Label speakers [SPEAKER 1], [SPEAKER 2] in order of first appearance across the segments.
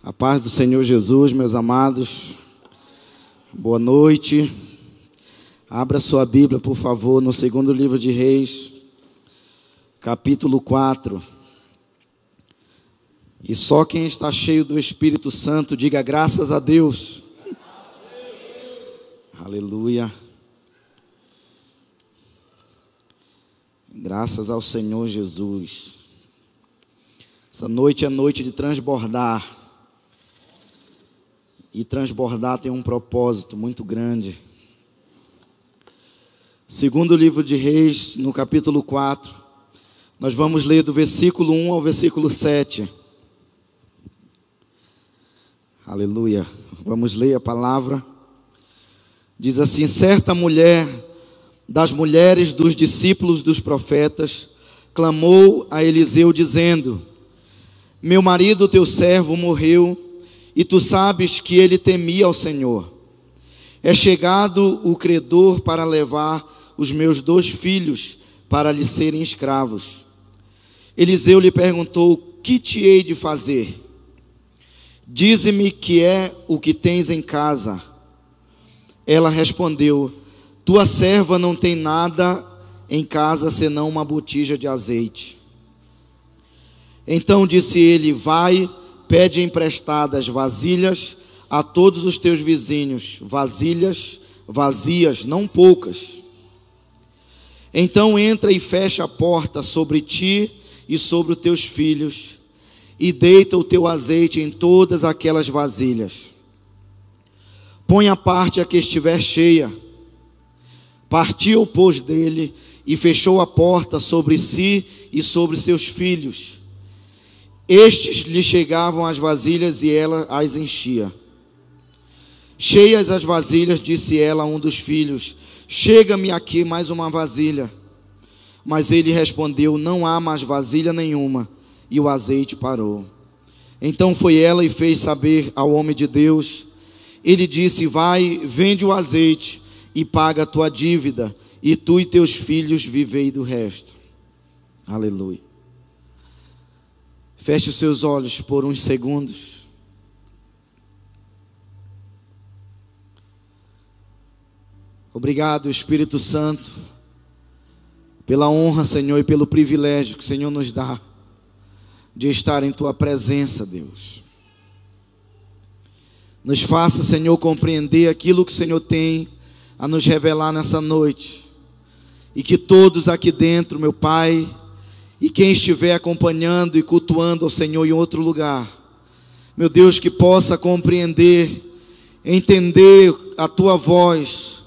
[SPEAKER 1] A paz do Senhor Jesus, meus amados. Boa noite. Abra sua Bíblia, por favor, no segundo livro de Reis, capítulo 4. E só quem está cheio do Espírito Santo, diga graças a Deus. Aleluia. Graças ao Senhor Jesus. Essa noite é noite de transbordar. E transbordar tem um propósito muito grande. Segundo livro de Reis, no capítulo 4, nós vamos ler do versículo 1 ao versículo 7. Aleluia. Vamos ler a palavra. Diz assim: certa mulher das mulheres dos discípulos dos profetas clamou a Eliseu, dizendo: Meu marido, teu servo, morreu, e tu sabes que ele temia ao Senhor. É chegado o credor para levar os meus dois filhos para lhe serem escravos. Eliseu lhe perguntou: Que te hei de fazer? Dize-me que é o que tens em casa. Ela respondeu: Tua serva não tem nada em casa senão uma botija de azeite. Então disse ele: Vai, pede emprestadas vasilhas a todos os teus vizinhos, vasilhas vazias, não poucas. Então entra e fecha a porta sobre ti e sobre os teus filhos e deita o teu azeite em todas aquelas vasilhas. Põe a parte a que estiver cheia. Partiu, pois, dele e fechou a porta sobre si e sobre seus filhos. Estes lhe chegavam as vasilhas e ela as enchia. Cheias as vasilhas, disse ela a um dos filhos: Chega-me aqui mais uma vasilha. Mas ele respondeu: Não há mais vasilha nenhuma e o azeite parou. Então foi ela e fez saber ao homem de Deus. Ele disse: Vai, vende o azeite e paga a tua dívida, e tu e teus filhos vivei do resto. Aleluia. Feche os seus olhos por uns segundos. Obrigado, Espírito Santo, pela honra, Senhor, e pelo privilégio que o Senhor nos dá de estar em tua presença, Deus. Nos faça, Senhor, compreender aquilo que o Senhor tem a nos revelar nessa noite. E que todos aqui dentro, meu Pai, e quem estiver acompanhando e cultuando ao Senhor em outro lugar, meu Deus, que possa compreender, entender a tua voz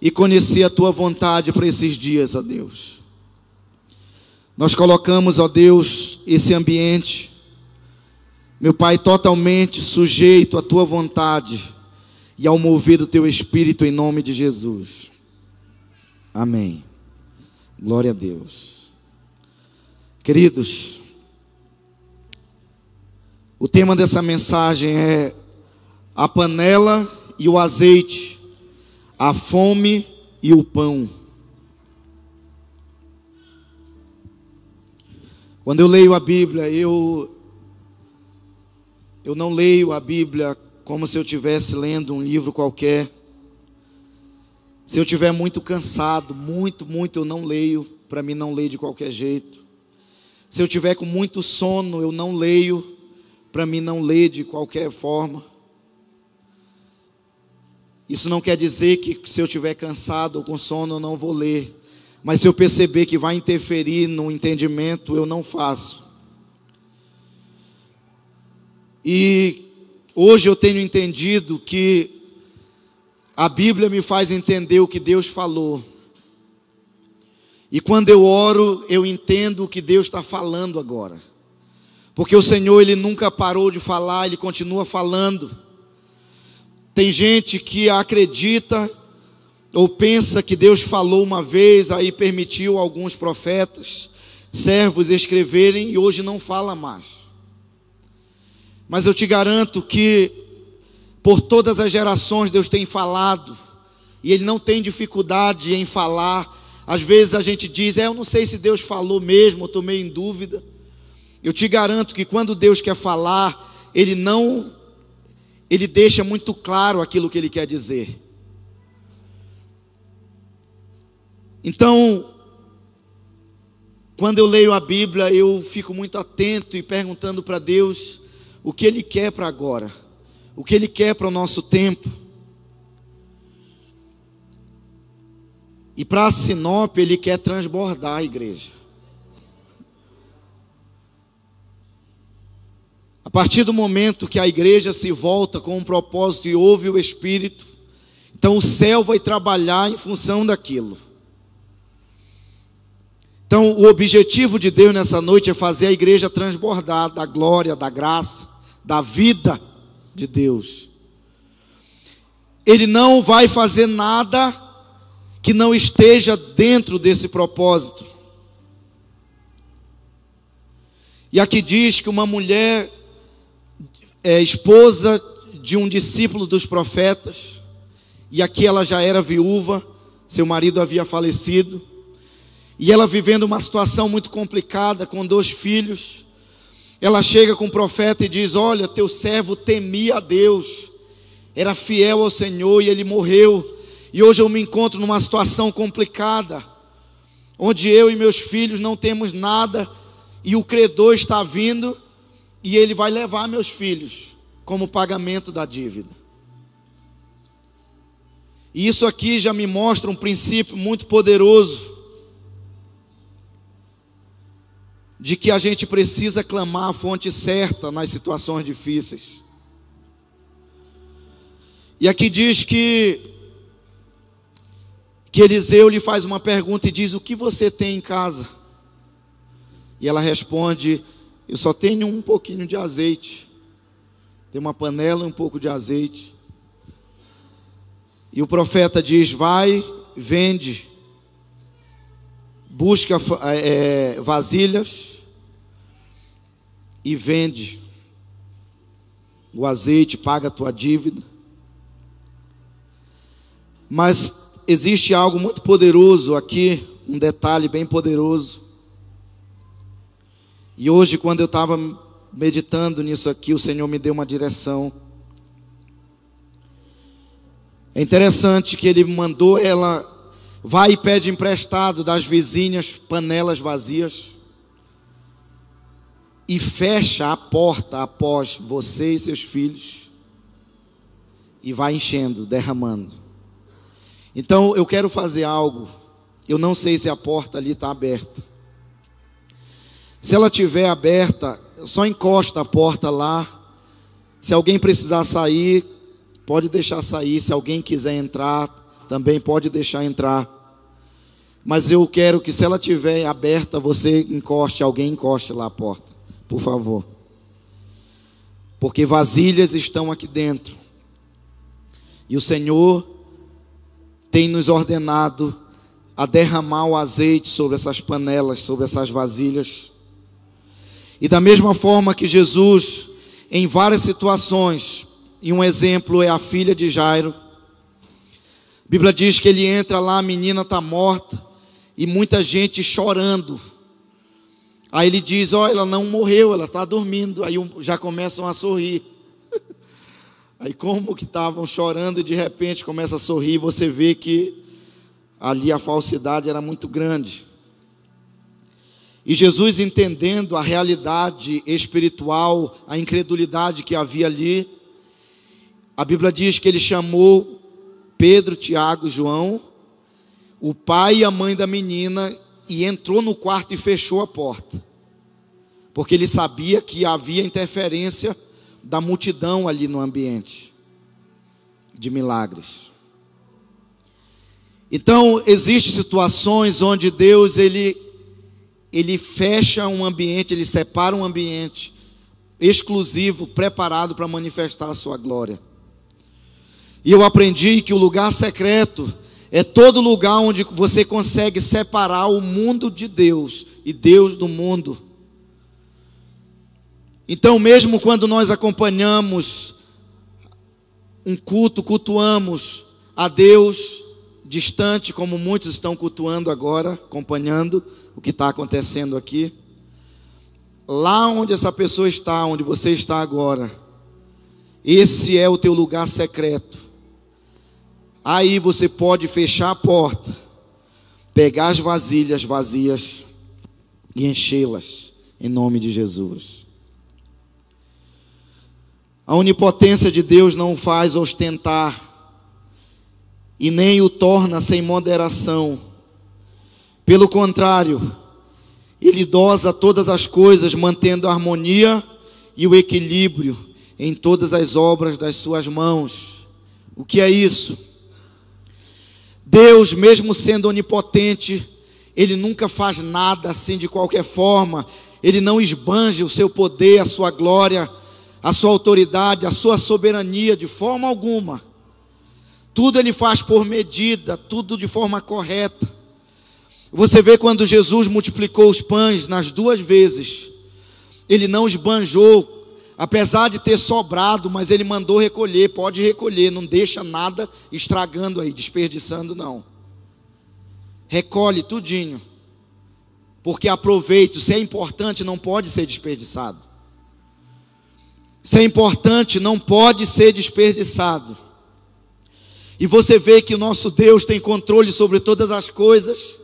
[SPEAKER 1] e conhecer a tua vontade para esses dias, ó Deus. Nós colocamos, ó Deus, esse ambiente, meu Pai, totalmente sujeito à tua vontade e ao mover do teu espírito em nome de Jesus. Amém. Glória a Deus. Queridos, o tema dessa mensagem é a panela e o azeite, a fome e o pão. Quando eu leio a Bíblia, eu eu não leio a Bíblia como se eu estivesse lendo um livro qualquer. Se eu estiver muito cansado, muito, muito, eu não leio. Para mim, não leio de qualquer jeito. Se eu tiver com muito sono, eu não leio. Para mim, não ler de qualquer forma. Isso não quer dizer que se eu estiver cansado ou com sono, eu não vou ler. Mas se eu perceber que vai interferir no entendimento, eu não faço. E hoje eu tenho entendido que a Bíblia me faz entender o que Deus falou. E quando eu oro, eu entendo o que Deus está falando agora. Porque o Senhor, Ele nunca parou de falar, Ele continua falando. Tem gente que acredita ou pensa que Deus falou uma vez, aí permitiu alguns profetas, servos escreverem e hoje não fala mais. Mas eu te garanto que por todas as gerações Deus tem falado e ele não tem dificuldade em falar. Às vezes a gente diz: "É, eu não sei se Deus falou mesmo, eu estou meio em dúvida". Eu te garanto que quando Deus quer falar, ele não ele deixa muito claro aquilo que ele quer dizer. Então, quando eu leio a Bíblia, eu fico muito atento e perguntando para Deus o que Ele quer para agora, o que Ele quer para o nosso tempo. E para Sinop, Ele quer transbordar a igreja. A partir do momento que a igreja se volta com um propósito e ouve o Espírito, então o céu vai trabalhar em função daquilo. Então, o objetivo de Deus nessa noite é fazer a igreja transbordar da glória, da graça, da vida de Deus. Ele não vai fazer nada que não esteja dentro desse propósito. E aqui diz que uma mulher é, esposa de um discípulo dos profetas, e aqui ela já era viúva, seu marido havia falecido, e ela vivendo uma situação muito complicada com dois filhos. Ela chega com o profeta e diz: Olha, teu servo temia a Deus, era fiel ao Senhor e ele morreu. E hoje eu me encontro numa situação complicada, onde eu e meus filhos não temos nada, e o credor está vindo e ele vai levar meus filhos como pagamento da dívida. E isso aqui já me mostra um princípio muito poderoso de que a gente precisa clamar a fonte certa nas situações difíceis. E aqui diz que que Eliseu lhe faz uma pergunta e diz: "O que você tem em casa?" E ela responde: eu só tenho um pouquinho de azeite. Tem uma panela e um pouco de azeite. E o profeta diz: Vai, vende, busca é, vasilhas e vende o azeite, paga a tua dívida. Mas existe algo muito poderoso aqui, um detalhe bem poderoso. E hoje, quando eu estava meditando nisso aqui, o Senhor me deu uma direção. É interessante que Ele mandou ela, vai e pede emprestado das vizinhas panelas vazias. E fecha a porta após você e seus filhos. E vai enchendo, derramando. Então eu quero fazer algo. Eu não sei se a porta ali está aberta. Se ela tiver aberta, só encosta a porta lá. Se alguém precisar sair, pode deixar sair. Se alguém quiser entrar, também pode deixar entrar. Mas eu quero que se ela tiver aberta, você encoste, alguém encoste lá a porta, por favor. Porque vasilhas estão aqui dentro. E o Senhor tem nos ordenado a derramar o azeite sobre essas panelas, sobre essas vasilhas. E da mesma forma que Jesus, em várias situações, e um exemplo é a filha de Jairo, a Bíblia diz que ele entra lá, a menina está morta, e muita gente chorando. Aí ele diz: Ó, oh, ela não morreu, ela está dormindo. Aí já começam a sorrir. Aí, como que estavam chorando e de repente começa a sorrir, você vê que ali a falsidade era muito grande. E Jesus, entendendo a realidade espiritual, a incredulidade que havia ali, a Bíblia diz que ele chamou Pedro, Tiago, João, o pai e a mãe da menina, e entrou no quarto e fechou a porta, porque ele sabia que havia interferência da multidão ali no ambiente de milagres. Então, existem situações onde Deus ele ele fecha um ambiente, ele separa um ambiente exclusivo, preparado para manifestar a sua glória. E eu aprendi que o lugar secreto é todo lugar onde você consegue separar o mundo de Deus e Deus do mundo. Então, mesmo quando nós acompanhamos um culto, cultuamos a Deus distante, como muitos estão cultuando agora, acompanhando, o que está acontecendo aqui. Lá onde essa pessoa está, onde você está agora, Esse é o teu lugar secreto. Aí você pode fechar a porta, pegar as vasilhas vazias e enchê-las em nome de Jesus. A onipotência de Deus não faz ostentar e nem o torna sem moderação. Pelo contrário, ele dosa todas as coisas, mantendo a harmonia e o equilíbrio em todas as obras das suas mãos. O que é isso? Deus, mesmo sendo onipotente, ele nunca faz nada assim de qualquer forma, ele não esbanja o seu poder, a sua glória, a sua autoridade, a sua soberania de forma alguma. Tudo ele faz por medida, tudo de forma correta. Você vê quando Jesus multiplicou os pães nas duas vezes, ele não esbanjou apesar de ter sobrado, mas ele mandou recolher, pode recolher, não deixa nada estragando aí, desperdiçando não. Recolhe tudinho. Porque aproveito, se é importante, não pode ser desperdiçado. Se é importante, não pode ser desperdiçado. E você vê que o nosso Deus tem controle sobre todas as coisas.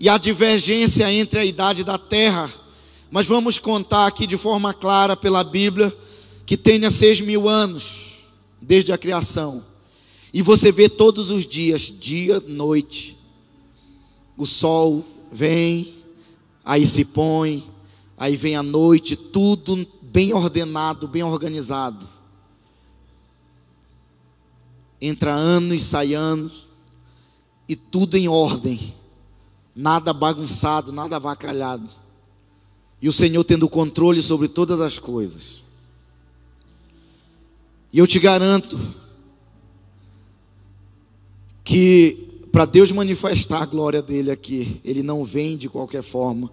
[SPEAKER 1] E a divergência entre a idade da terra mas vamos contar aqui de forma clara pela Bíblia que tenha seis mil anos desde a criação. E você vê todos os dias, dia, noite, o sol vem, aí se põe, aí vem a noite, tudo bem ordenado, bem organizado. Entra anos, sai anos, e tudo em ordem, nada bagunçado, nada avacalhado e o Senhor tendo controle sobre todas as coisas. E eu te garanto que para Deus manifestar a glória dele aqui, ele não vem de qualquer forma.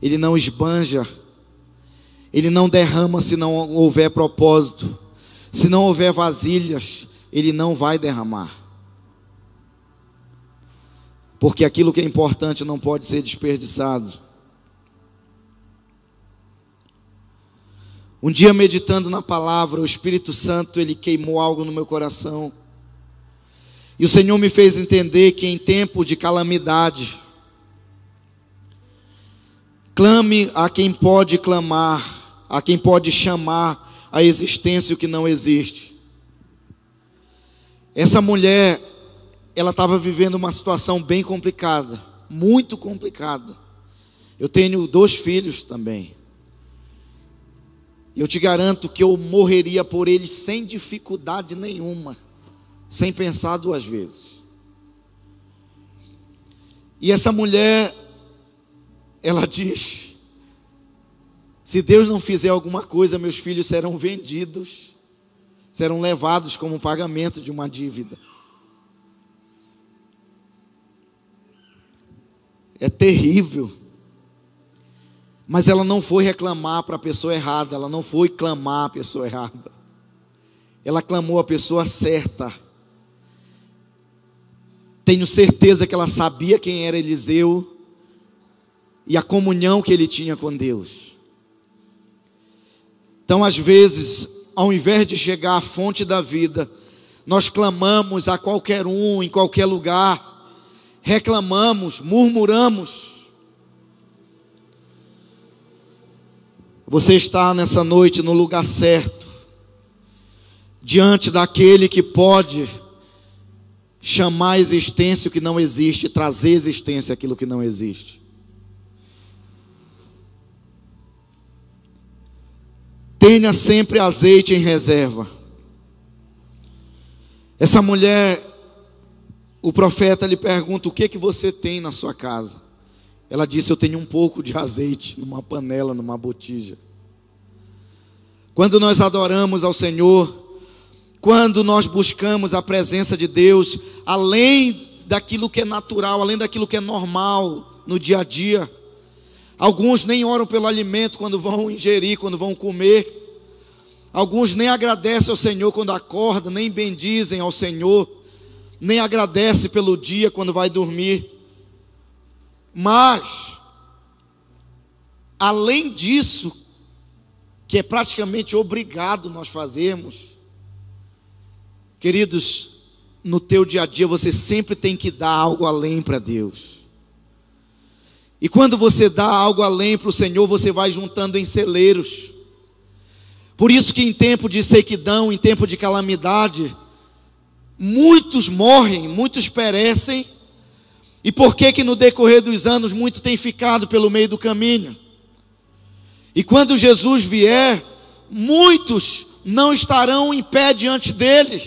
[SPEAKER 1] Ele não esbanja. Ele não derrama se não houver propósito. Se não houver vasilhas, ele não vai derramar. Porque aquilo que é importante não pode ser desperdiçado. Um dia meditando na palavra, o Espírito Santo ele queimou algo no meu coração. E o Senhor me fez entender que em tempo de calamidade, clame a quem pode clamar, a quem pode chamar a existência o que não existe. Essa mulher, ela estava vivendo uma situação bem complicada, muito complicada. Eu tenho dois filhos também. Eu te garanto que eu morreria por eles sem dificuldade nenhuma, sem pensar duas vezes. E essa mulher, ela diz: se Deus não fizer alguma coisa, meus filhos serão vendidos, serão levados como pagamento de uma dívida. É terrível. Mas ela não foi reclamar para a pessoa errada, ela não foi clamar a pessoa errada. Ela clamou a pessoa certa. Tenho certeza que ela sabia quem era Eliseu e a comunhão que ele tinha com Deus. Então, às vezes, ao invés de chegar à fonte da vida, nós clamamos a qualquer um, em qualquer lugar, reclamamos, murmuramos, Você está nessa noite no lugar certo, diante daquele que pode chamar a existência o que não existe, trazer existência aquilo que não existe. Tenha sempre azeite em reserva. Essa mulher, o profeta lhe pergunta: o que que você tem na sua casa? Ela disse: Eu tenho um pouco de azeite numa panela, numa botija. Quando nós adoramos ao Senhor, quando nós buscamos a presença de Deus, além daquilo que é natural, além daquilo que é normal no dia a dia, alguns nem oram pelo alimento quando vão ingerir, quando vão comer. Alguns nem agradecem ao Senhor quando acordam, nem bendizem ao Senhor, nem agradecem pelo dia quando vai dormir. Mas, além disso, que é praticamente obrigado nós fazermos. Queridos, no teu dia a dia você sempre tem que dar algo além para Deus. E quando você dá algo além para o Senhor, você vai juntando em celeiros. Por isso que em tempo de sequidão, em tempo de calamidade, muitos morrem, muitos perecem. E por que que no decorrer dos anos muito tem ficado pelo meio do caminho? E quando Jesus vier, muitos não estarão em pé diante dele.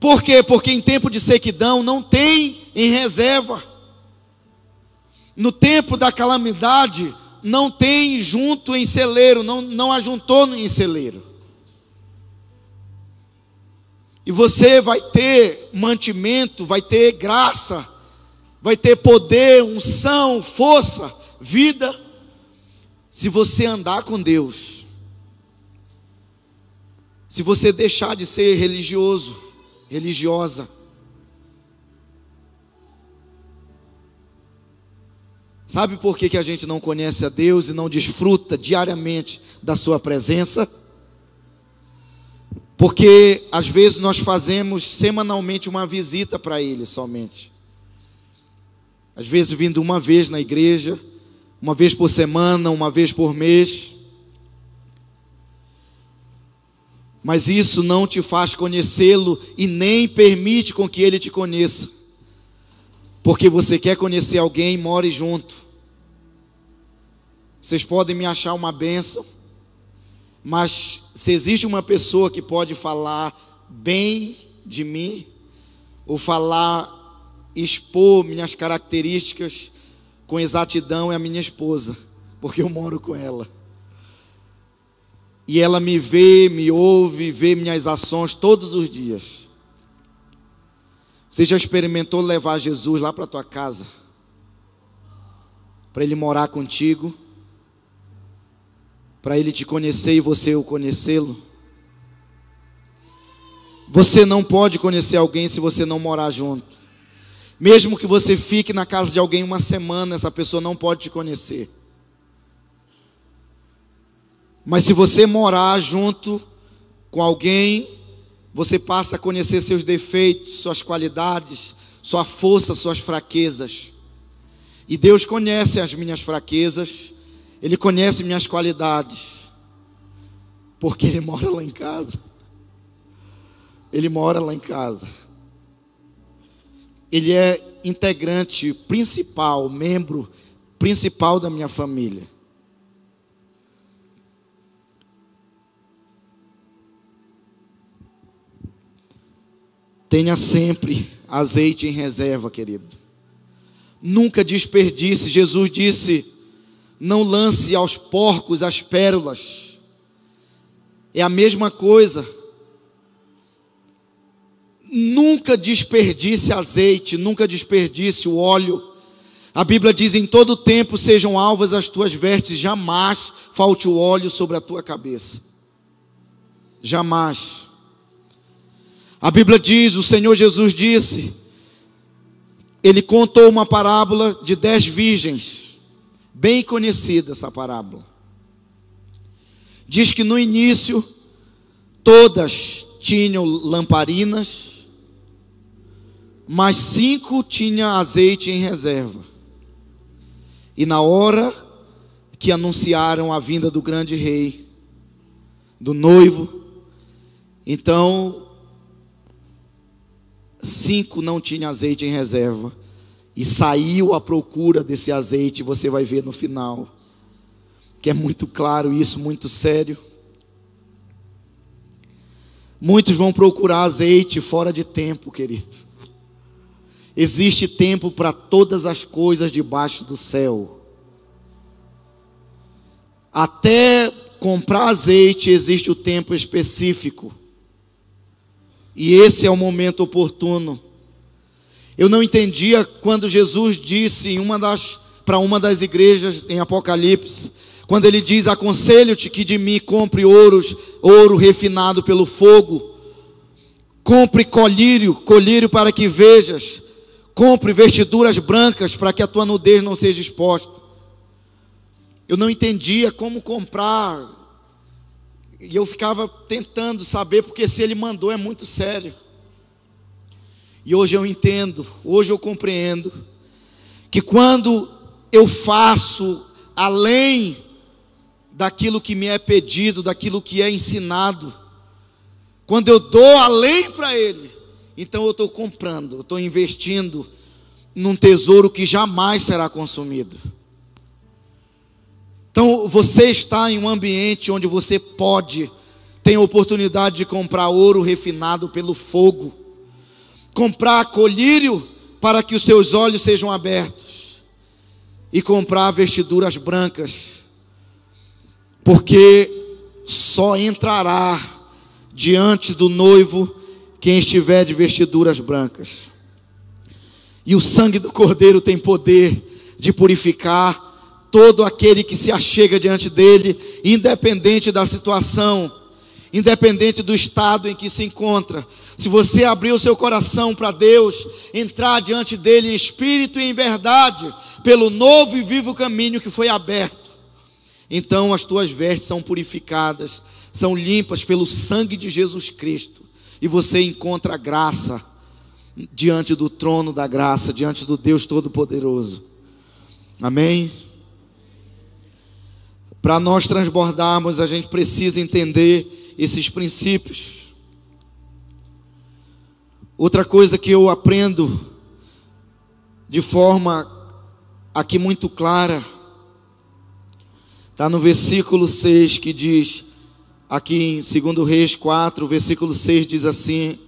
[SPEAKER 1] Por quê? Porque em tempo de sequidão não tem em reserva. No tempo da calamidade, não tem junto em celeiro, não, não ajuntou em celeiro. E você vai ter mantimento, vai ter graça, vai ter poder, unção, força, vida, se você andar com Deus. Se você deixar de ser religioso, religiosa. Sabe por que, que a gente não conhece a Deus e não desfruta diariamente da Sua presença? Porque às vezes nós fazemos semanalmente uma visita para Ele somente. Às vezes vindo uma vez na igreja, uma vez por semana, uma vez por mês. mas isso não te faz conhecê-lo e nem permite com que ele te conheça. Porque você quer conhecer alguém, more junto. Vocês podem me achar uma benção, mas se existe uma pessoa que pode falar bem de mim, ou falar, expor minhas características com exatidão, é a minha esposa, porque eu moro com ela. E ela me vê, me ouve, vê minhas ações todos os dias. Você já experimentou levar Jesus lá para tua casa? Para ele morar contigo? Para ele te conhecer e você o conhecê-lo? Você não pode conhecer alguém se você não morar junto. Mesmo que você fique na casa de alguém uma semana, essa pessoa não pode te conhecer. Mas se você morar junto com alguém, você passa a conhecer seus defeitos, suas qualidades, sua força, suas fraquezas. E Deus conhece as minhas fraquezas, Ele conhece minhas qualidades, porque Ele mora lá em casa. Ele mora lá em casa. Ele é integrante principal, membro principal da minha família. Tenha sempre azeite em reserva, querido. Nunca desperdice. Jesus disse: não lance aos porcos as pérolas. É a mesma coisa. Nunca desperdice azeite, nunca desperdice o óleo. A Bíblia diz: em todo tempo sejam alvas as tuas vestes, jamais falte o óleo sobre a tua cabeça. Jamais. A Bíblia diz, o Senhor Jesus disse, ele contou uma parábola de dez virgens, bem conhecida essa parábola. Diz que no início todas tinham lamparinas, mas cinco tinham azeite em reserva. E na hora que anunciaram a vinda do grande rei, do noivo, então cinco não tinham azeite em reserva. E saiu à procura desse azeite, você vai ver no final. Que é muito claro isso, muito sério. Muitos vão procurar azeite fora de tempo, querido. Existe tempo para todas as coisas debaixo do céu. Até comprar azeite existe o tempo específico. E esse é o momento oportuno. Eu não entendia quando Jesus disse para uma das igrejas em Apocalipse, quando ele diz: "Aconselho-te que de mim compre ouros, ouro refinado pelo fogo, compre colírio, colírio para que vejas, compre vestiduras brancas para que a tua nudez não seja exposta." eu não entendia como comprar. E eu ficava tentando saber, porque se ele mandou é muito sério. E hoje eu entendo, hoje eu compreendo, que quando eu faço além daquilo que me é pedido, daquilo que é ensinado, quando eu dou além para Ele, então eu estou comprando, eu estou investindo num tesouro que jamais será consumido. Então você está em um ambiente onde você pode, tem oportunidade de comprar ouro refinado pelo fogo, comprar colírio para que os teus olhos sejam abertos, e comprar vestiduras brancas, porque só entrará diante do noivo quem estiver de vestiduras brancas. E o sangue do Cordeiro tem poder de purificar todo aquele que se achega diante dele, independente da situação, independente do estado em que se encontra. Se você abrir o seu coração para Deus, entrar diante dele em espírito e em verdade, pelo novo e vivo caminho que foi aberto, então as tuas vestes são purificadas, são limpas pelo sangue de Jesus Cristo, e você encontra graça diante do trono da graça, diante do Deus Todo-Poderoso. Amém? Para nós transbordarmos, a gente precisa entender esses princípios. Outra coisa que eu aprendo de forma aqui muito clara, está no versículo 6 que diz, aqui em 2 Reis 4, versículo 6 diz assim: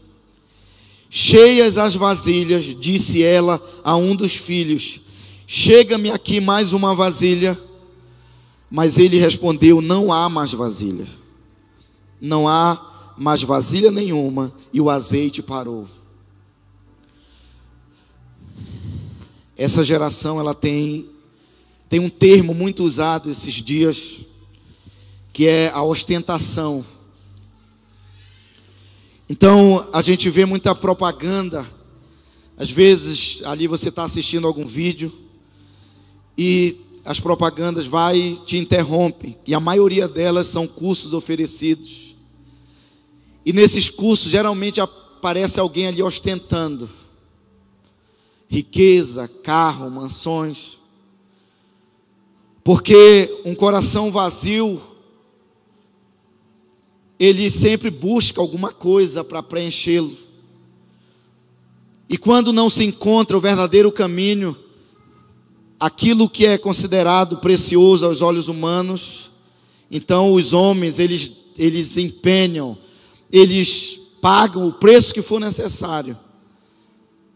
[SPEAKER 1] Cheias as vasilhas, disse ela a um dos filhos: Chega-me aqui mais uma vasilha. Mas ele respondeu: Não há mais vasilha. Não há mais vasilha nenhuma. E o azeite parou. Essa geração ela tem tem um termo muito usado esses dias que é a ostentação. Então, a gente vê muita propaganda. Às vezes, ali você está assistindo algum vídeo e as propagandas vai e te interrompem. E a maioria delas são cursos oferecidos. E nesses cursos, geralmente aparece alguém ali ostentando riqueza, carro, mansões. Porque um coração vazio ele sempre busca alguma coisa para preenchê-lo. E quando não se encontra o verdadeiro caminho, aquilo que é considerado precioso aos olhos humanos, então os homens, eles, eles empenham, eles pagam o preço que for necessário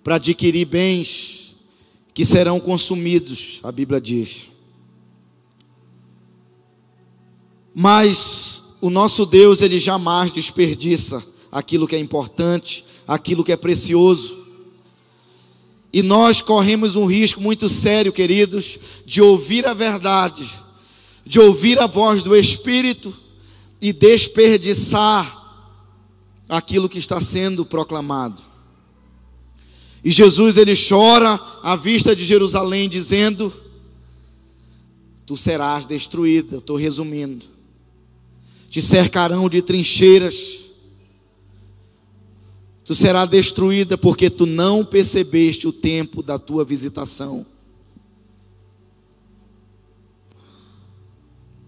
[SPEAKER 1] para adquirir bens que serão consumidos, a Bíblia diz. Mas o nosso Deus, ele jamais desperdiça aquilo que é importante, aquilo que é precioso. E nós corremos um risco muito sério, queridos, de ouvir a verdade, de ouvir a voz do Espírito e desperdiçar aquilo que está sendo proclamado. E Jesus ele chora à vista de Jerusalém, dizendo: Tu serás destruída. Estou resumindo te cercarão de trincheiras, tu serás destruída porque tu não percebeste o tempo da tua visitação.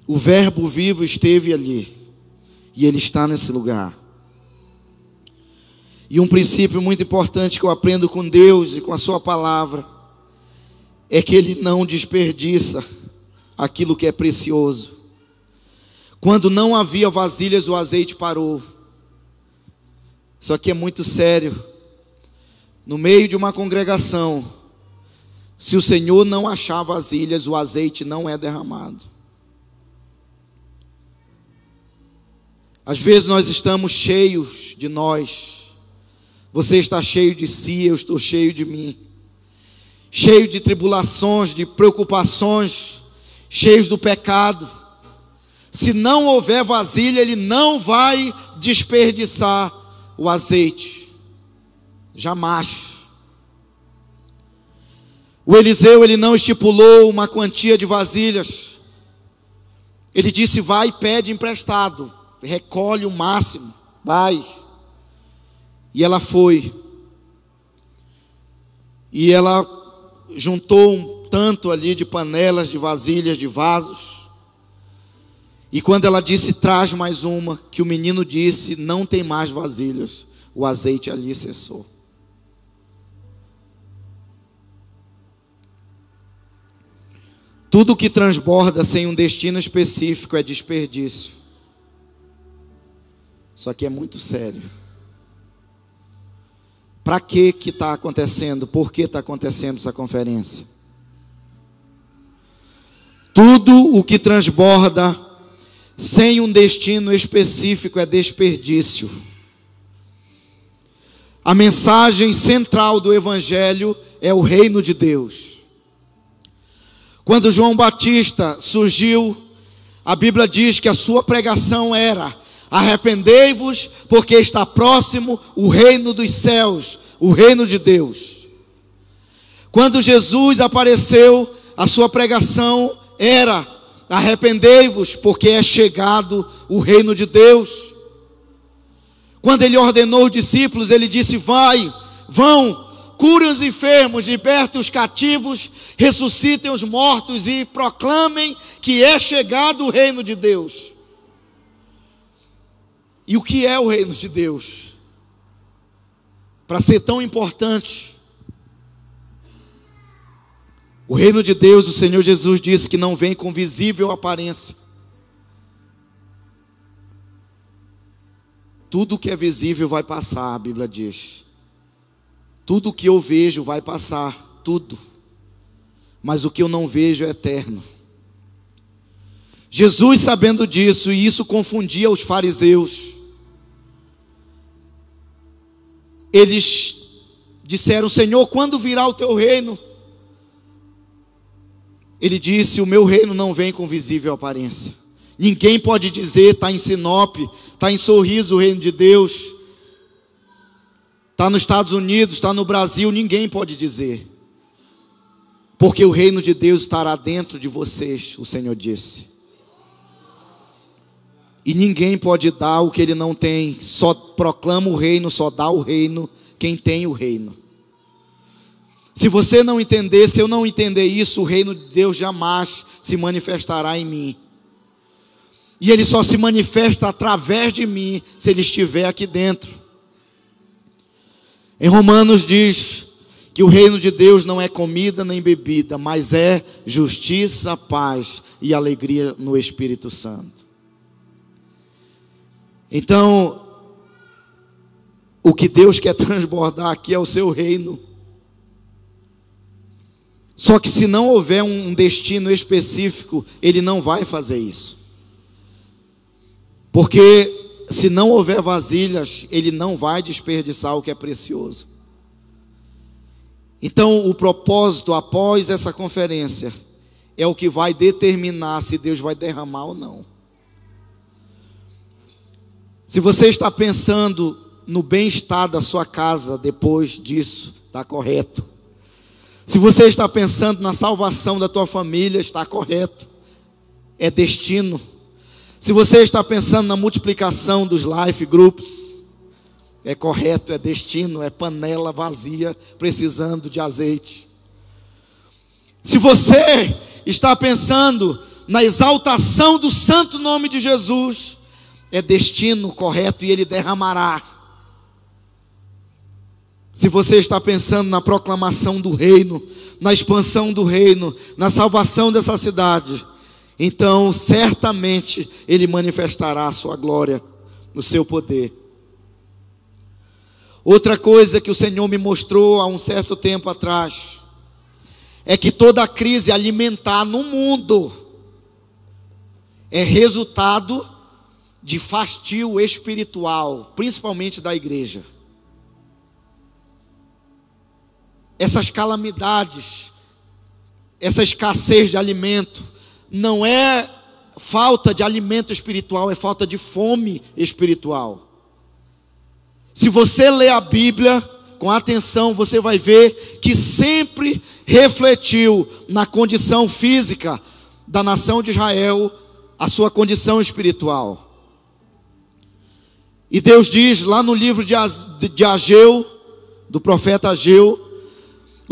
[SPEAKER 1] O Verbo vivo esteve ali, e ele está nesse lugar. E um princípio muito importante que eu aprendo com Deus e com a Sua palavra é que Ele não desperdiça aquilo que é precioso. Quando não havia vasilhas, o azeite parou. Isso aqui é muito sério. No meio de uma congregação, se o Senhor não achar vasilhas, o azeite não é derramado. Às vezes nós estamos cheios de nós. Você está cheio de si, eu estou cheio de mim. Cheio de tribulações, de preocupações, cheios do pecado se não houver vasilha, ele não vai desperdiçar o azeite. Jamais. O Eliseu ele não estipulou uma quantia de vasilhas, Ele disse: Vai e pede emprestado, recolhe o máximo, vai. E ela foi. E ela juntou um tanto ali de panelas, de vasilhas, de vasos. E quando ela disse, traz mais uma, que o menino disse, não tem mais vasilhas, o azeite ali cessou. Tudo que transborda sem um destino específico é desperdício. Só que é muito sério. Para que que está acontecendo? Por que está acontecendo essa conferência? Tudo o que transborda sem um destino específico é desperdício. A mensagem central do Evangelho é o reino de Deus. Quando João Batista surgiu, a Bíblia diz que a sua pregação era: arrependei-vos, porque está próximo o reino dos céus, o reino de Deus. Quando Jesus apareceu, a sua pregação era: arrependei-vos, porque é chegado o reino de Deus. Quando ele ordenou os discípulos, ele disse: Vai, vão, curem os enfermos, libertem os cativos, ressuscitem os mortos e proclamem que é chegado o reino de Deus. E o que é o reino de Deus? Para ser tão importante, o reino de Deus, o Senhor Jesus disse que não vem com visível aparência. Tudo que é visível vai passar, a Bíblia diz. Tudo que eu vejo vai passar, tudo. Mas o que eu não vejo é eterno. Jesus, sabendo disso, e isso confundia os fariseus, eles disseram: Senhor, quando virá o teu reino? Ele disse: O meu reino não vem com visível aparência. Ninguém pode dizer, está em Sinop, está em sorriso o reino de Deus está nos Estados Unidos, está no Brasil, ninguém pode dizer. Porque o reino de Deus estará dentro de vocês, o Senhor disse. E ninguém pode dar o que ele não tem, só proclama o reino, só dá o reino quem tem o reino. Se você não entender, se eu não entender isso, o reino de Deus jamais se manifestará em mim. E ele só se manifesta através de mim, se ele estiver aqui dentro. Em Romanos diz que o reino de Deus não é comida nem bebida, mas é justiça, paz e alegria no Espírito Santo. Então, o que Deus quer transbordar aqui é o seu reino. Só que se não houver um destino específico, ele não vai fazer isso. Porque se não houver vasilhas, ele não vai desperdiçar o que é precioso. Então, o propósito após essa conferência é o que vai determinar se Deus vai derramar ou não. Se você está pensando no bem-estar da sua casa depois disso, está correto. Se você está pensando na salvação da tua família, está correto. É destino. Se você está pensando na multiplicação dos life groups, é correto, é destino, é panela vazia precisando de azeite. Se você está pensando na exaltação do santo nome de Jesus, é destino correto e ele derramará. Se você está pensando na proclamação do reino, na expansão do reino, na salvação dessa cidade, então certamente Ele manifestará a sua glória no seu poder. Outra coisa que o Senhor me mostrou há um certo tempo atrás é que toda crise alimentar no mundo é resultado de fastio espiritual, principalmente da igreja. Essas calamidades, essa escassez de alimento, não é falta de alimento espiritual, é falta de fome espiritual. Se você ler a Bíblia com atenção, você vai ver que sempre refletiu na condição física da nação de Israel a sua condição espiritual. E Deus diz lá no livro de Ageu, do profeta Ageu,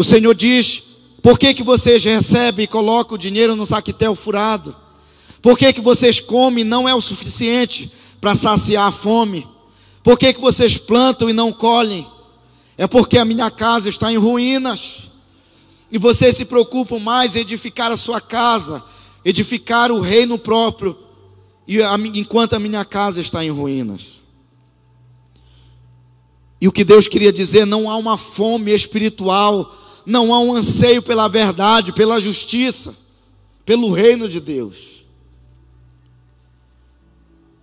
[SPEAKER 1] o Senhor diz: Por que, que vocês recebem e colocam o dinheiro no saquetel furado? Por que, que vocês comem e não é o suficiente para saciar a fome? Por que, que vocês plantam e não colhem? É porque a minha casa está em ruínas. E vocês se preocupam mais em edificar a sua casa, edificar o reino próprio, enquanto a minha casa está em ruínas. E o que Deus queria dizer, não há uma fome espiritual, não há um anseio pela verdade, pela justiça, pelo reino de Deus.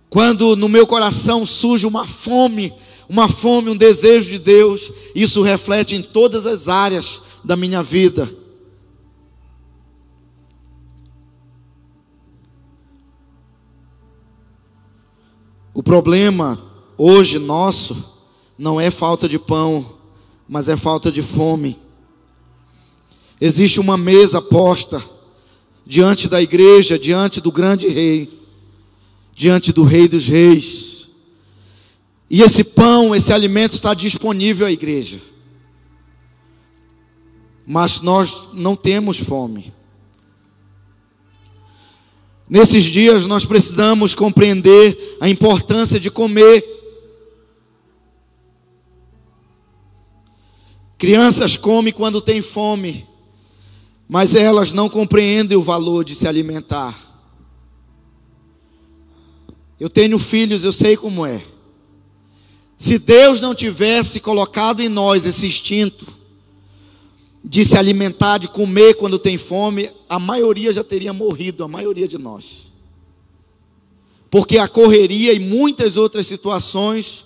[SPEAKER 1] Quando no meu coração surge uma fome, uma fome, um desejo de Deus, isso reflete em todas as áreas da minha vida. O problema hoje nosso não é falta de pão, mas é falta de fome. Existe uma mesa posta diante da igreja, diante do grande rei, diante do rei dos reis. E esse pão, esse alimento está disponível à igreja. Mas nós não temos fome. Nesses dias nós precisamos compreender a importância de comer Crianças comem quando têm fome, mas elas não compreendem o valor de se alimentar. Eu tenho filhos, eu sei como é. Se Deus não tivesse colocado em nós esse instinto de se alimentar, de comer quando tem fome, a maioria já teria morrido, a maioria de nós. Porque a correria e muitas outras situações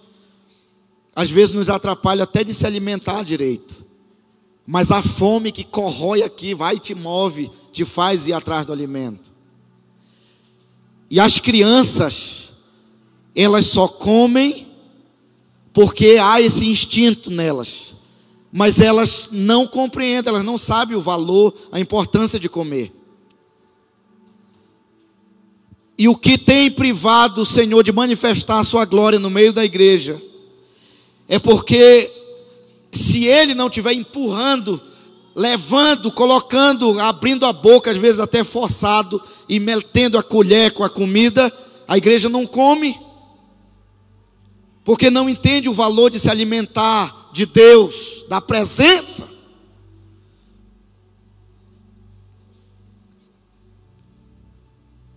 [SPEAKER 1] às vezes nos atrapalha até de se alimentar direito. Mas a fome que corrói aqui, vai te move, te faz ir atrás do alimento. E as crianças, elas só comem porque há esse instinto nelas. Mas elas não compreendem, elas não sabem o valor, a importância de comer. E o que tem privado o Senhor de manifestar a sua glória no meio da igreja é porque se ele não estiver empurrando, levando, colocando, abrindo a boca, às vezes até forçado, e metendo a colher com a comida, a igreja não come, porque não entende o valor de se alimentar de Deus, da presença.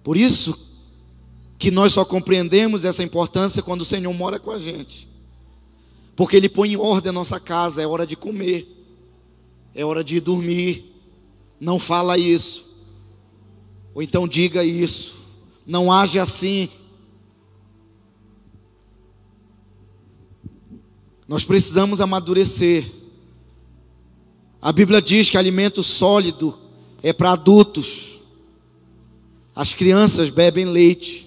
[SPEAKER 1] Por isso que nós só compreendemos essa importância quando o Senhor mora com a gente. Porque Ele põe em ordem a nossa casa, é hora de comer, é hora de dormir. Não fala isso, ou então diga isso, não age assim. Nós precisamos amadurecer. A Bíblia diz que alimento sólido é para adultos. As crianças bebem leite.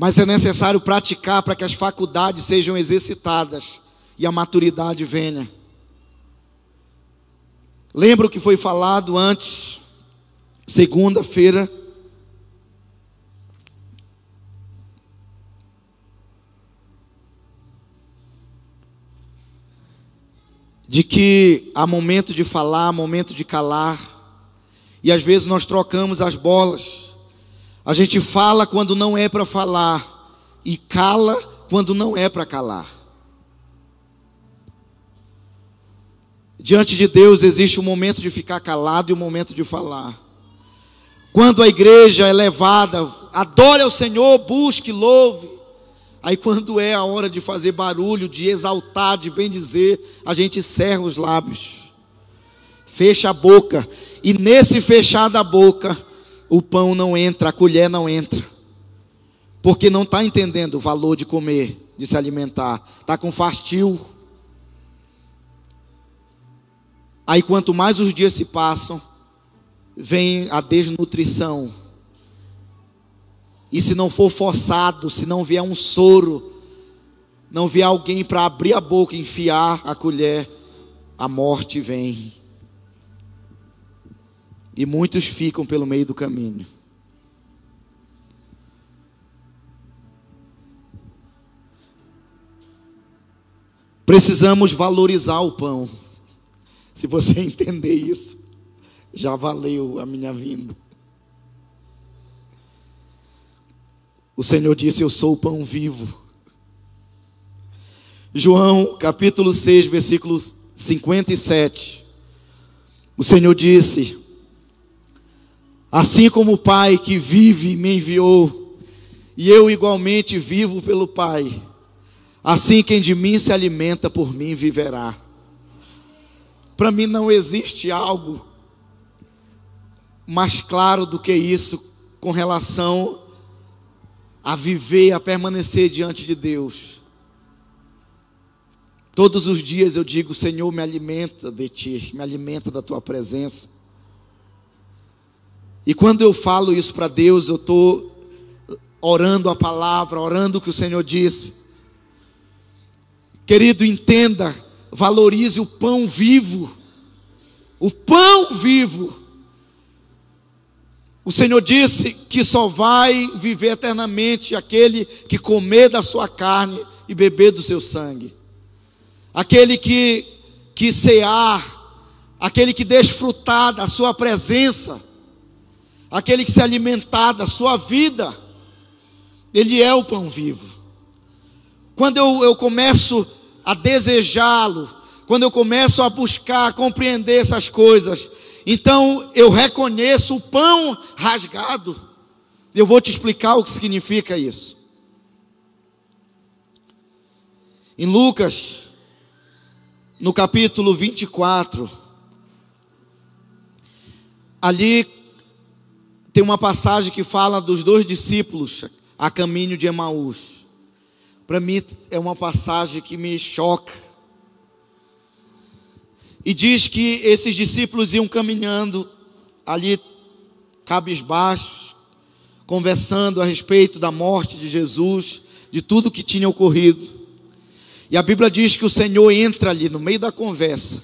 [SPEAKER 1] Mas é necessário praticar para que as faculdades sejam exercitadas e a maturidade venha. Lembra o que foi falado antes, segunda-feira? De que há momento de falar, momento de calar, e às vezes nós trocamos as bolas. A gente fala quando não é para falar e cala quando não é para calar. Diante de Deus existe um momento de ficar calado e um momento de falar. Quando a igreja é levada, adore ao Senhor, busque, louve. Aí quando é a hora de fazer barulho, de exaltar, de bendizer, a gente cerra os lábios. Fecha a boca. E nesse fechar da boca, o pão não entra, a colher não entra. Porque não está entendendo o valor de comer, de se alimentar. Está com fastio. Aí quanto mais os dias se passam, vem a desnutrição. E se não for forçado, se não vier um soro, não vier alguém para abrir a boca, enfiar a colher, a morte vem. E muitos ficam pelo meio do caminho. Precisamos valorizar o pão. Se você entender isso, já valeu a minha vinda. O Senhor disse: Eu sou o pão vivo. João capítulo 6, versículo 57. O Senhor disse: Assim como o Pai que vive me enviou, e eu igualmente vivo pelo Pai, assim quem de mim se alimenta por mim viverá. Para mim não existe algo mais claro do que isso com relação a viver, a permanecer diante de Deus. Todos os dias eu digo, Senhor, me alimenta de Ti, me alimenta da Tua presença. E quando eu falo isso para Deus, eu estou orando a palavra, orando o que o Senhor disse. Querido, entenda, valorize o pão vivo. O pão vivo o Senhor disse que só vai viver eternamente aquele que comer da sua carne e beber do seu sangue. Aquele que, que cear, aquele que desfrutar da sua presença, aquele que se alimentar da sua vida, ele é o pão vivo. Quando eu, eu começo a desejá-lo, quando eu começo a buscar, a compreender essas coisas, então eu reconheço o pão rasgado. Eu vou te explicar o que significa isso. Em Lucas, no capítulo 24, ali tem uma passagem que fala dos dois discípulos a caminho de Emaús. Para mim é uma passagem que me choca e diz que esses discípulos iam caminhando ali, cabisbaixos, conversando a respeito da morte de Jesus, de tudo que tinha ocorrido. E a Bíblia diz que o Senhor entra ali no meio da conversa,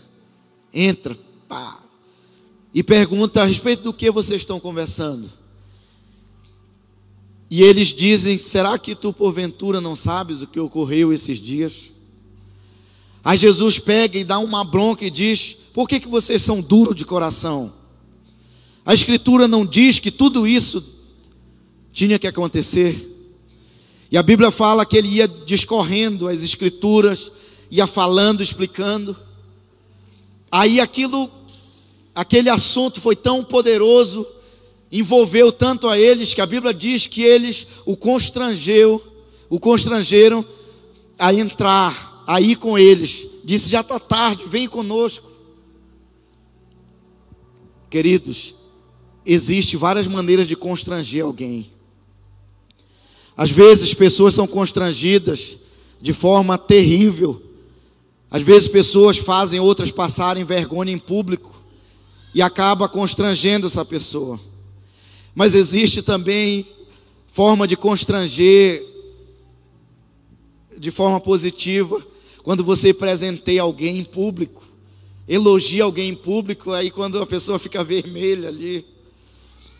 [SPEAKER 1] entra, pá, e pergunta a respeito do que vocês estão conversando. E eles dizem: Será que tu porventura não sabes o que ocorreu esses dias? Aí Jesus pega e dá uma bronca e diz: Por que, que vocês são duros de coração? A Escritura não diz que tudo isso tinha que acontecer. E a Bíblia fala que ele ia discorrendo as Escrituras, ia falando, explicando. Aí aquilo, aquele assunto foi tão poderoso, envolveu tanto a eles que a Bíblia diz que eles o constrangeu, o constrangeram a entrar aí com eles. Disse: Já está tarde, vem conosco. Queridos, existe várias maneiras de constranger alguém. Às vezes pessoas são constrangidas de forma terrível. Às vezes pessoas fazem outras passarem vergonha em público e acaba constrangendo essa pessoa. Mas existe também forma de constranger de forma positiva, quando você presenteia alguém em público, elogia alguém em público, aí quando a pessoa fica vermelha ali.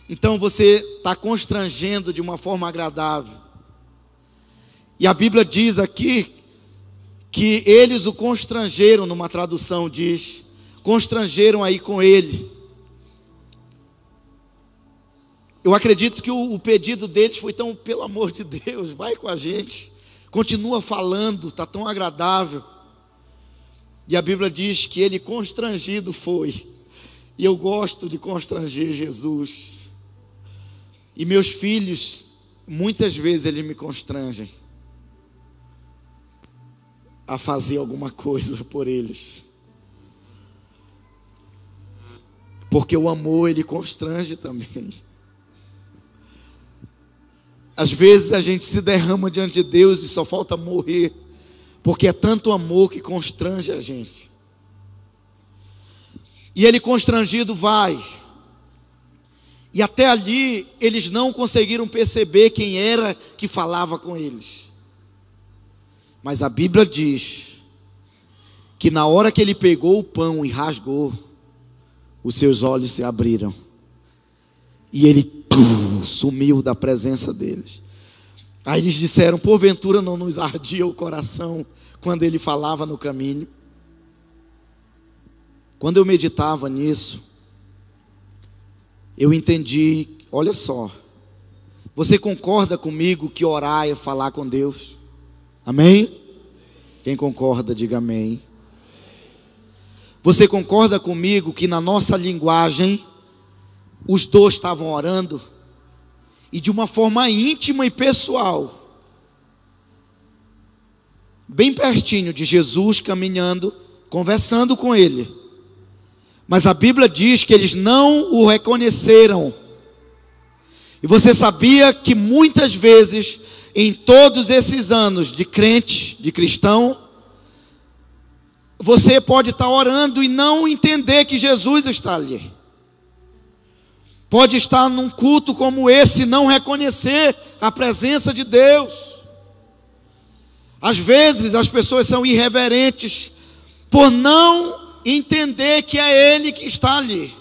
[SPEAKER 1] Então você está constrangendo de uma forma agradável. E a Bíblia diz aqui que eles o constrangeram, numa tradução diz, constrangeram aí com ele. Eu acredito que o, o pedido deles foi tão, pelo amor de Deus, vai com a gente continua falando, está tão agradável. E a Bíblia diz que ele constrangido foi. E eu gosto de constranger Jesus. E meus filhos, muitas vezes eles me constrangem a fazer alguma coisa por eles. Porque o amor ele constrange também. Às vezes a gente se derrama diante de Deus e só falta morrer, porque é tanto amor que constrange a gente. E ele constrangido vai. E até ali eles não conseguiram perceber quem era que falava com eles. Mas a Bíblia diz que na hora que ele pegou o pão e rasgou, os seus olhos se abriram. E ele sumiu da presença deles. Aí eles disseram: porventura não nos ardia o coração quando ele falava no caminho? Quando eu meditava nisso, eu entendi, olha só, você concorda comigo que orar é falar com Deus? Amém? Quem concorda, diga amém. Você concorda comigo que na nossa linguagem, os dois estavam orando? E de uma forma íntima e pessoal, bem pertinho de Jesus, caminhando, conversando com ele. Mas a Bíblia diz que eles não o reconheceram. E você sabia que muitas vezes em todos esses anos de crente, de cristão, você pode estar orando e não entender que Jesus está ali. Pode estar num culto como esse e não reconhecer a presença de Deus. Às vezes as pessoas são irreverentes por não entender que é Ele que está ali.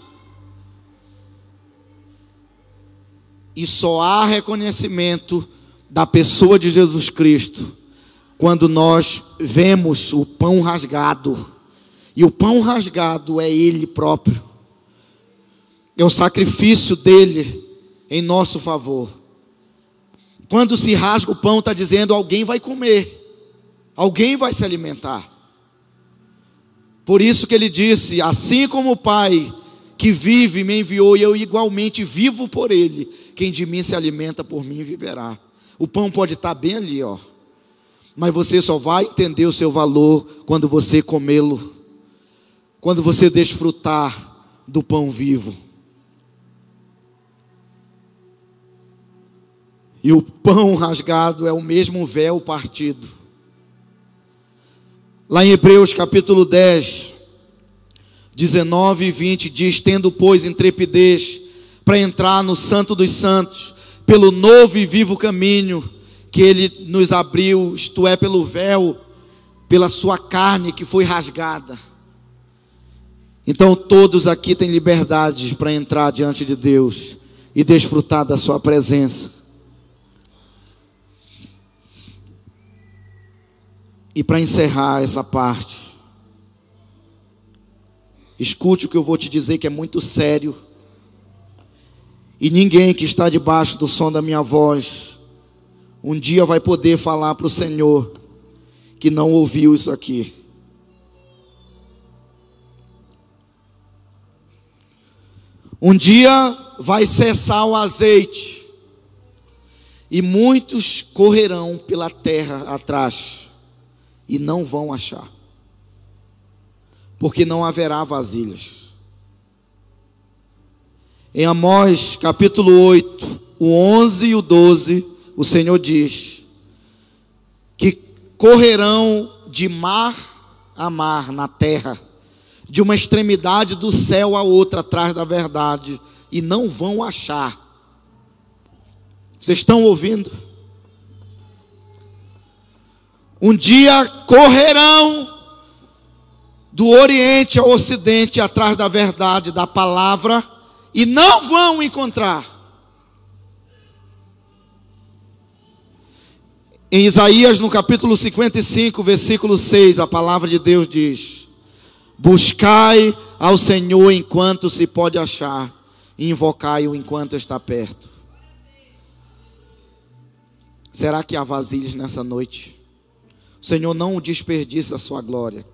[SPEAKER 1] E só há reconhecimento da pessoa de Jesus Cristo, quando nós vemos o pão rasgado, e o pão rasgado é Ele próprio, é o sacrifício dele em nosso favor. Quando se rasga o pão, está dizendo: alguém vai comer, alguém vai se alimentar. Por isso que ele disse: assim como o Pai que vive me enviou, e eu igualmente vivo por ele, quem de mim se alimenta por mim viverá. O pão pode estar bem ali, ó. Mas você só vai entender o seu valor quando você comê-lo. Quando você desfrutar do pão vivo. E o pão rasgado é o mesmo véu partido. Lá em Hebreus capítulo 10, 19 e 20 diz: Tendo, pois, intrepidez para entrar no Santo dos Santos, pelo novo e vivo caminho que Ele nos abriu, isto é, pelo véu, pela Sua carne que foi rasgada. Então todos aqui têm liberdade para entrar diante de Deus e desfrutar da Sua presença. E para encerrar essa parte, escute o que eu vou te dizer que é muito sério e ninguém que está debaixo do som da minha voz, um dia vai poder falar para o Senhor que não ouviu isso aqui. Um dia vai cessar o azeite, e muitos correrão pela terra atrás, e não vão achar, porque não haverá vasilhas. Em Amós capítulo 8, o 11 e o 12, o Senhor diz que correrão de mar a mar na terra, de uma extremidade do céu a outra atrás da verdade, e não vão achar. Vocês estão ouvindo? Um dia correrão do Oriente ao Ocidente atrás da verdade, da palavra, e não vão encontrar. Em Isaías, no capítulo 55, versículo 6, a palavra de Deus diz: Buscai ao Senhor enquanto se pode achar, e invocai-o enquanto está perto. Será que há vasilhas nessa noite? O Senhor não desperdiça a sua glória.